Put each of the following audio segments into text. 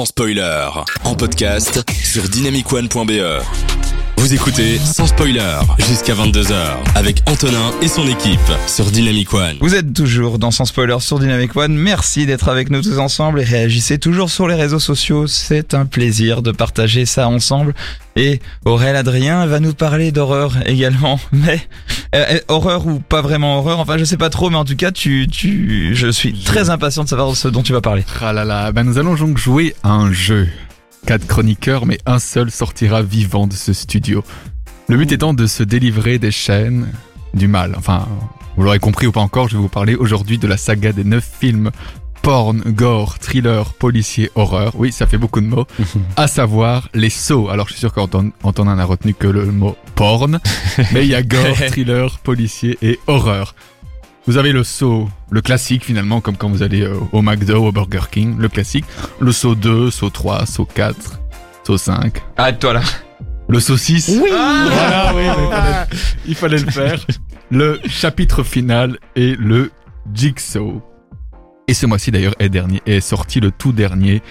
sans spoiler. En podcast sur dynamicone.be. Vous écoutez sans spoiler jusqu'à 22h avec Antonin et son équipe sur Dynamic One. Vous êtes toujours dans Sans Spoiler sur Dynamic One. Merci d'être avec nous tous ensemble et réagissez toujours sur les réseaux sociaux. C'est un plaisir de partager ça ensemble. Et Aurel Adrien va nous parler d'horreur également. Mais euh, euh, horreur ou pas vraiment horreur, enfin je sais pas trop, mais en tout cas tu, tu, je suis très impatient de savoir ce dont tu vas parler. Ah là là, ben nous allons donc jouer à un jeu. Quatre chroniqueurs, mais un seul sortira vivant de ce studio. Le but étant de se délivrer des chaînes du mal. Enfin, vous l'aurez compris ou pas encore, je vais vous parler aujourd'hui de la saga des neuf films porn, gore, thriller, policier, horreur. Oui, ça fait beaucoup de mots. à savoir les sauts. Alors, je suis sûr qu'Antonin n'a retenu que le mot porn, mais il y a gore, thriller, policier et horreur. Vous avez le saut, le classique finalement, comme quand vous allez euh, au McDo, au Burger King, le classique. Le saut 2, saut 3, saut 4, saut 5. Arrête-toi là. Le saut 6. Oui. Voilà, oui, il fallait, il fallait le faire. Le chapitre final et le Jigsaw. Et ce mois-ci d'ailleurs est, dernier, est sorti le tout dernier,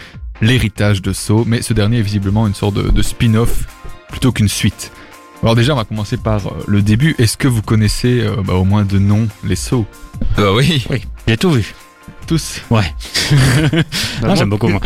l'héritage de Saw, mais ce dernier est visiblement une sorte de, de spin-off plutôt qu'une suite. Alors déjà, on va commencer par euh, le début. Est-ce que vous connaissez euh, bah, au moins de nom les sauts Bah oui. Oui, j'ai tout vu. Tous? Ouais. Bah, J'aime beaucoup moi.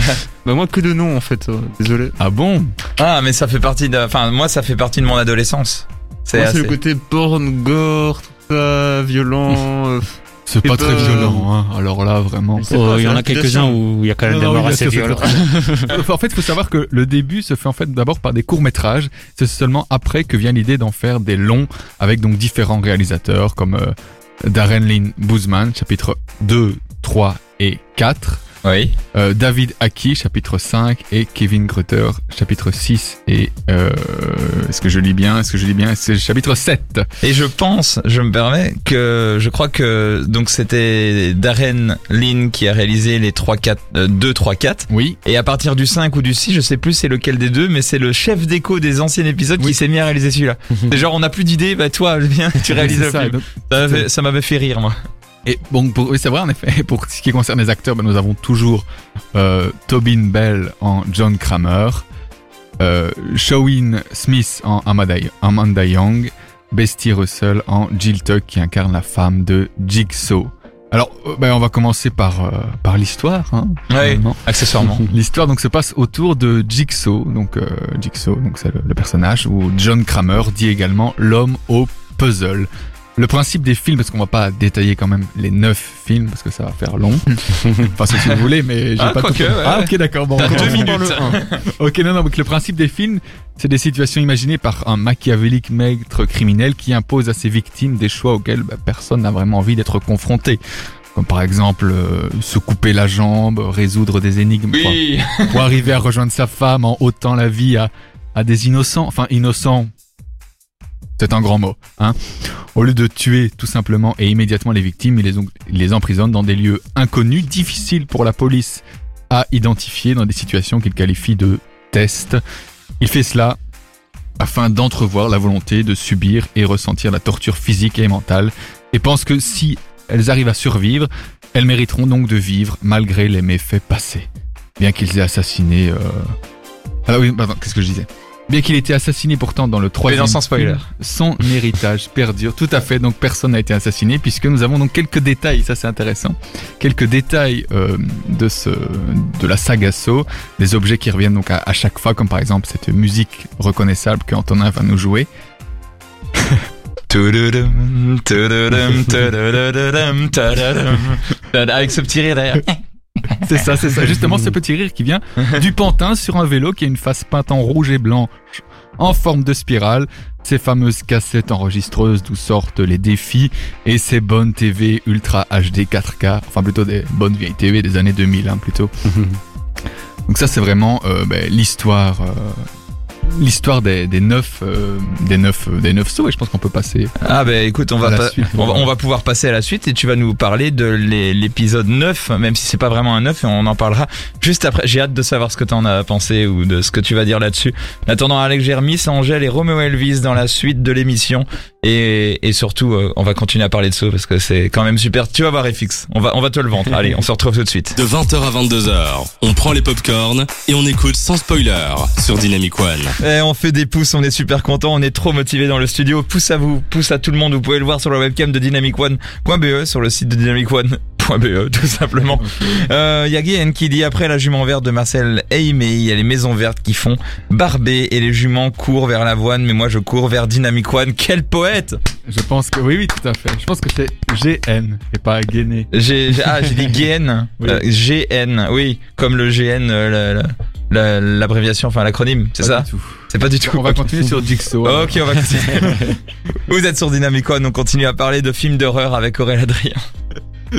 Bah moi que de nom en fait, euh, désolé. Ah bon? Ah mais ça fait partie de, enfin moi ça fait partie de mon adolescence. C'est Moi, C'est assez... le côté porn, gore, tout ça, violent. euh, C'est pas Et très bah, violent, hein. Alors là, vraiment. Oh, Il y en a quelques-uns où il y a quand même des morts assez sûr, violentes. en fait, il faut savoir que le début se fait en fait d'abord par des courts métrages. C'est seulement après que vient l'idée d'en faire des longs avec donc différents réalisateurs comme euh, Darren Lynn Boozman, chapitre 2, 3 et 4. Oui. Euh, David Aki, chapitre 5, et Kevin Grutter, chapitre 6, et euh, est-ce que je lis bien? Est-ce que je lis bien? C'est chapitre 7. Et je pense, je me permets que je crois que donc c'était Darren Lynn qui a réalisé les 3 4 euh, 2 3 4 Oui. et à partir du 5 ou du 6, je sais plus c'est lequel des deux mais c'est le chef d'écho des anciens épisodes qui s'est mis à réaliser celui-là. c'est genre on n'a plus d'idées, bah toi viens, tu réalises le ça, film. donc- Ça m'avait- Ça m'avait fait rire moi. Et bon, pour, oui, c'est vrai en effet. Pour ce qui concerne les acteurs, ben, nous avons toujours euh, Tobin Bell en John Kramer, euh, Shawin Smith en Amanda, Amanda Young, Bestie Russell en Jill Tuck qui incarne la femme de Jigsaw. Alors, euh, ben, on va commencer par euh, par l'histoire. Hein, Ouais. Accessoirement. L'histoire donc se passe autour de Jigsaw, donc euh, Jigsaw, donc c'est le, le personnage, ou John Kramer dit également l'homme au puzzle. Le principe des films, parce qu'on va pas détailler quand même les neuf films, parce que ça va faire long. enfin, si vous voulez, mais j'ai Ah, pas tout. ouais. Ah, ok, d'accord. Bon, deux minutes. le un. ok, non, non, donc le principe des films, c'est des situations imaginées par un machiavélique maître criminel qui impose à ses victimes des choix auxquels bah, personne n'a vraiment envie d'être confronté. Comme par exemple euh, se couper la jambe, résoudre des énigmes, pour- Oui. pour arriver à rejoindre sa femme en ôtant la vie à, à des innocents. Enfin, innocents, c'est un grand mot. Hein Au lieu de tuer tout simplement et immédiatement les victimes, il les, emprisonne dans des lieux inconnus, difficiles pour la police à identifier, dans des situations qu'il qualifie de tests. Il fait cela afin d'entrevoir la volonté de subir et ressentir la torture physique et mentale, et pense que si elles arrivent à survivre, elles mériteront donc de vivre malgré les méfaits passés bien qu'ils aient assassiné. Euh... Ah oui, pardon, qu'est-ce que je disais? Bien qu'il ait été assassiné pourtant dans le troisième sans spoiler. film, son héritage perdure. Tout à fait, donc personne n'a été assassiné puisque nous avons donc quelques détails, ça c'est intéressant, quelques détails euh, de ce de la saga Saw, des objets qui reviennent donc à, à chaque fois, comme par exemple cette musique reconnaissable que Antonin va nous jouer. Avec ce petit rire derrière. C'est ça, c'est ça. Justement, ce petit rire qui vient du pantin sur un vélo qui a une face peinte en rouge et blanc en forme de spirale, ces fameuses cassettes enregistreuses d'où sortent les défis et ces bonnes TV Ultra HD 4K, enfin plutôt des bonnes vieilles TV des années 2000 hein, plutôt. Donc ça c'est vraiment euh, ben, l'histoire euh, l'histoire des, des neuf euh, des neuf euh, des neuf sauts et je pense qu'on peut passer Ah bah écoute, on va, pas- suite, on, va, on pouvoir passer à la suite et tu vas nous parler de l'é- l'épisode 9, même si c'est pas vraiment un 9 et on en parlera juste après. J'ai hâte de savoir ce que t'en as pensé ou de ce que tu vas dire là-dessus. En attendant Alex Germis, Angèle et Romeo Elvis dans la suite de l'émission Et, et surtout, euh, on va continuer à parler de Saw parce que c'est quand même super. Tu vas voir FX. On va, on va te le vendre. Allez, on se retrouve tout de suite. De 20h à 22h, on prend les popcorns et on écoute sans spoiler sur Dynamic One. Et on fait des pouces, on est super content, on est trop motivé dans le studio. Pouce à vous, pouce à tout le monde. Vous pouvez le voir sur la webcam de dynamicone.be, sur le site de dynamicone.be, tout simplement. Euh, y a Guyen qui dit après la jument verte de Marcel Aimé, il y a les maisons vertes qui font barber et les juments courent vers l'avoine, mais moi je cours vers Dynamic One. Quel poète Je pense que oui, oui, tout à fait. Je pense que c'est GN et pas Guéné. Ah, j'ai dit GN. Oui. Euh, GN, oui, comme le GN, euh, la- la- la- l'abréviation, enfin l'acronyme, c'est ça? C'est pas du tout. On va continuer sur Jigsaw. Ok, on va continuer. Vous êtes sur Dynamic One, on continue à parler de films d'horreur avec Aurélien Adrien.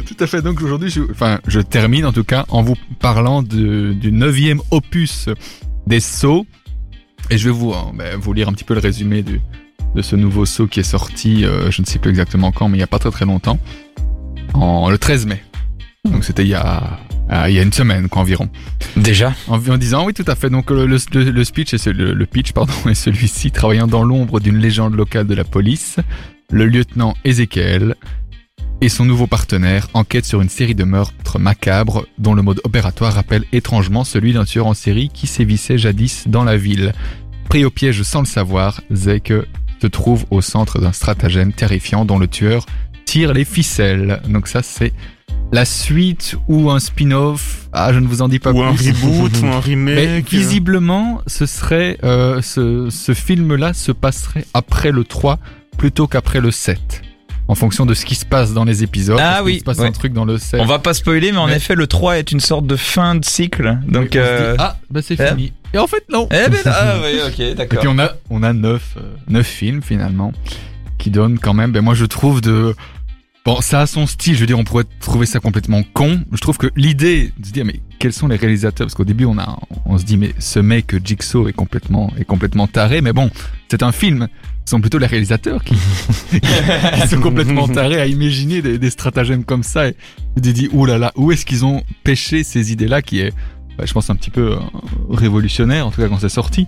Tout à fait. Donc aujourd'hui, je, enfin, je termine en tout cas en vous parlant de, du neuvième opus des Saw. Et je vais vous, hein, ben, vous lire un petit peu le résumé du, de ce nouveau Saw qui est sorti, euh, je ne sais plus exactement quand, mais il n'y a pas très très longtemps, en le 13 mai. Donc c'était il y a, ah, il y a une semaine quoi, environ. Déjà? En, en disant oui tout à fait. Donc le, le, le- le speech est ce- le, le pitch pardon est celui-ci travaillant dans l'ombre d'une légende locale de la police, le lieutenant Ezekiel et son nouveau partenaire enquêtent sur une série de meurtres macabres dont le mode opératoire rappelle étrangement celui d'un tueur en série qui sévissait jadis dans la ville. Pris au piège sans le savoir, Zeke se trouve au centre d'un stratagème terrifiant dont le tueur tire les ficelles. Donc ça c'est la suite ou un spin-off. Ah, je ne vous en dis pas Ou un plus. reboot, ou un Mais remake. visiblement, ce serait euh, ce, ce film-là se passerait après le 3 plutôt qu'après le 7. En fonction de ce qui se passe dans les épisodes. Ah oui, se passe ouais. un truc dans le 7. On va pas spoiler, mais en Mais- effet, le 3 est une sorte de fin de cycle. Donc, dit, euh... ah, bah c'est fini. Et en fait, non. eh ben, ah, oui, ok, Et d'accord. puis on a, on a neuf, euh, neuf films finalement qui donnent quand même, ben moi je trouve de... Bon, ça a son style, je veux dire, on pourrait trouver ça complètement con. Je trouve que l'idée de se dire, mais quels sont les réalisateurs? Parce qu'au début, on, a, on se dit, mais ce mec Jigsaw est complètement, est complètement taré. Mais bon, c'est un film. Ce sont plutôt les réalisateurs qui, qui sont complètement tarés à imaginer des, des stratagèmes comme ça. Et dis, ouh là là, où est-ce qu'ils ont pêché ces idées-là qui est, bah, je pense, un petit peu euh, révolutionnaire, en tout cas quand c'est sorti?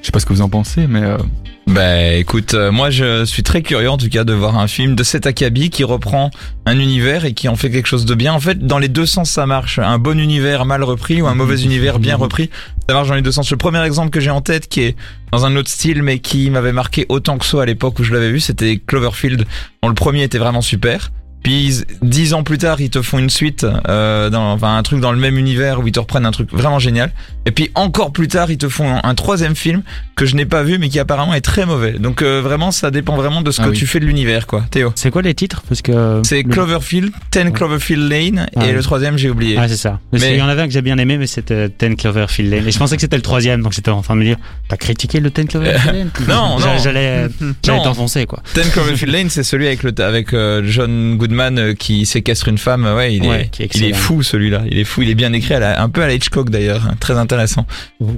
Je sais pas ce que vous en pensez, mais euh, Bah écoute, euh, moi je suis très curieux en tout cas de voir un film de cet acabit qui reprend un univers et qui en fait quelque chose de bien. En fait, dans les deux sens ça marche. Un bon univers mal repris ou un mauvais univers bien repris, ça marche dans les deux sens. Le premier exemple que j'ai en tête qui est dans un autre style mais qui m'avait marqué autant que ça à l'époque où je l'avais vu, c'était Cloverfield. Dont le premier était vraiment super. Puis dix ans plus tard, ils te font une suite, euh, dans, enfin un truc dans le même univers où ils te reprennent un truc vraiment génial. Et puis encore plus tard, ils te font un, un troisième film que je n'ai pas vu mais qui apparemment est très mauvais. Donc euh, vraiment, ça dépend vraiment de ce Ah que oui. tu fais de l'univers, quoi. Théo. C'est quoi les titres? Parce que C'est le- Cloverfield, 10 Cloverfield Lane Ah et oui. le troisième j'ai oublié. Ah, c'est ça. Parce Mais- qu'il y en avait un que j'ai bien aimé, mais c'était Ten Cloverfield Lane. Et je pensais que c'était le troisième, donc j'étais en train de me dire, t'as critiqué le Ten Cloverfield Lane? Non, non. J'allais, j'allais t'enfoncer, quoi. 10 Cloverfield Lane, c'est celui avec le avec euh, John Goodman euh, qui séquestre une femme. Ouais, il est Ouais, est il est fou celui-là. Il est fou. Il est bien écrit, à un peu à la Hitchcock d'ailleurs. hein, Très intéressant.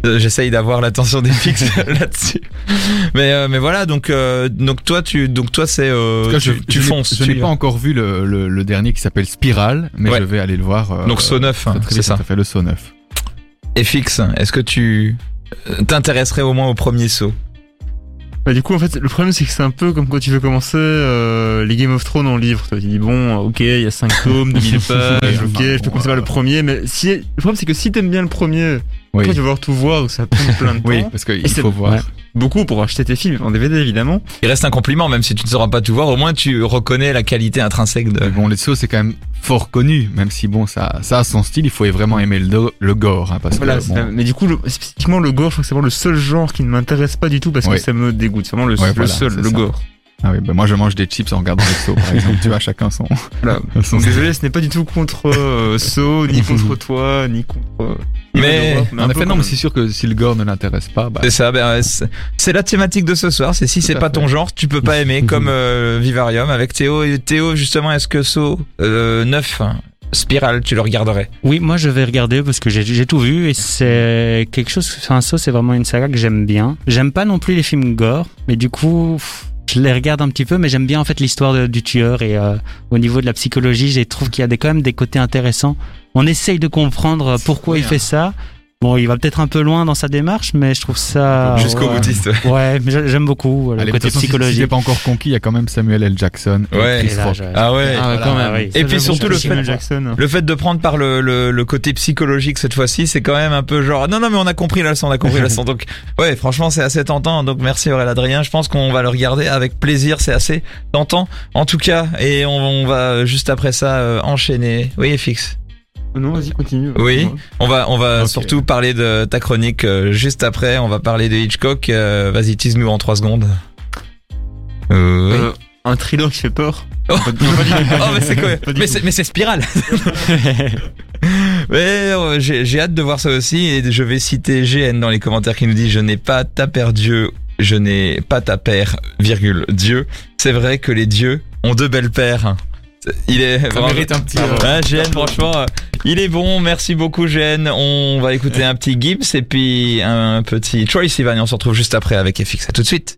Euh, J'essaye d'avoir l'attention des fixes là-dessus. Mais euh, mais voilà. Donc euh, donc toi tu donc toi c'est euh, tout tu, je, tu je n'ai- fonces. Je n'ai pas encore vu le, le, le dernier qui s'appelle Spiral, mais Ouais. je vais aller le voir. euh, Donc Saw 9, très, très c'est ça. Ça fait le Saw 9. Et fixe. Est-ce que tu euh, t'intéresserais au moins au premier saut? Bah, du coup, en fait, le problème, c'est que c'est un peu comme quand tu veux commencer euh, les Game of Thrones en livre. Tu dis, bon, ok, il y a 5 tomes, 2000 pages, Oui, ok, je peux commencer par le premier, mais si, le problème, c'est que si t'aimes bien le premier, Oui, après, tu vas voir tout voir, donc ça prend plein de temps. oui parce qu'il faut voir. ouais. Beaucoup pour acheter tes films en DVD, évidemment. Il reste un compliment, même si tu ne sauras pas tout voir. Au moins, tu reconnais la qualité intrinsèque de. Mais bon, les Saw, c'est quand même fort connu, même si bon, ça, ça a son style, il faut vraiment aimer le, do- le gore, hein, parce Voilà, que mais du coup, le- spécifiquement le gore, je crois que c'est vraiment le seul genre qui ne m'intéresse pas du tout parce Oui. que ça me dégoûte. C'est vraiment le, Ouais, le voilà, seul, le ça. gore. Ah oui, bah moi je mange des chips en regardant les par exemple, tu vois, chacun son, Voilà. son Donc désolé, ce n'est pas du tout contre euh, Saw, ni contre toi, ni contre. euh, Mais- Europe, En effet, non, mais c'est sûr que si le gore ne l'intéresse pas, bah, C'est ça, ben, c'est la thématique de ce soir. C'est si c'est pas fait. ton genre, tu peux pas aimer, comme euh, Vivarium avec Théo. Et Théo, justement, est-ce que euh, 9, Spiral, tu le regarderais? Oui, moi je vais regarder parce que j'ai, tout vu et c'est quelque chose. Enfin, ça, c'est vraiment une saga que j'aime bien. J'aime pas non plus les films gore, mais du coup, pff, je les regarde un petit peu, mais j'aime bien en fait l'histoire du tueur et euh, au niveau de la psychologie, je trouve qu'il y a des, quand même des côtés intéressants. On essaye de comprendre pourquoi il hein. fait ça. Bon, il va peut-être un peu loin dans sa démarche, mais je trouve ça. Jusqu'au ouais. boutiste. ouais. Mais j'a- j'aime beaucoup le Allez, côté façon, si- Si psychologique. pas encore conquis, il y a quand même Samuel L. Jackson. et Ouais. Chris Et là, Rock. je- Ah ouais. Ah ouais, quand Voilà, même. oui. Et Ça, puis surtout le fait- Jackson. Le fait de prendre par le, le, le côté psychologique cette fois-ci, c'est quand même un peu genre non non mais on a compris la leçon, on a compris la leçon. Donc ouais, franchement c'est assez tentant. Donc merci Aurélien Adrien. Je pense qu'on va le regarder avec plaisir. C'est assez tentant en tout cas. Et on, on va juste après ça euh, enchaîner. Oui FX. Non, vas-y, continue. Oui. On va on va surtout parler de ta chronique euh, juste après. On va parler de Hitchcock. Euh, Vas-y tease-nous en trois secondes. Euh, oui. Euh, un thriller qui fait peur. Oh. Oh mais c'est quoi Mais c'est spirale. Mais j'ai j'ai hâte de voir ça aussi et je vais citer GN dans les commentaires qui nous dit je n'ai pas ta père Dieu, je n'ai pas ta père virgule Dieu. C'est vrai que les dieux ont deux belles paires. Il est Ça vraiment- mérite un petit. Bravo. euh, GN, franchement, euh, il est bon. Merci beaucoup, GN. On va écouter un petit Gibbs et puis un petit Troy Sivan et on se retrouve juste après avec FX. À tout de suite.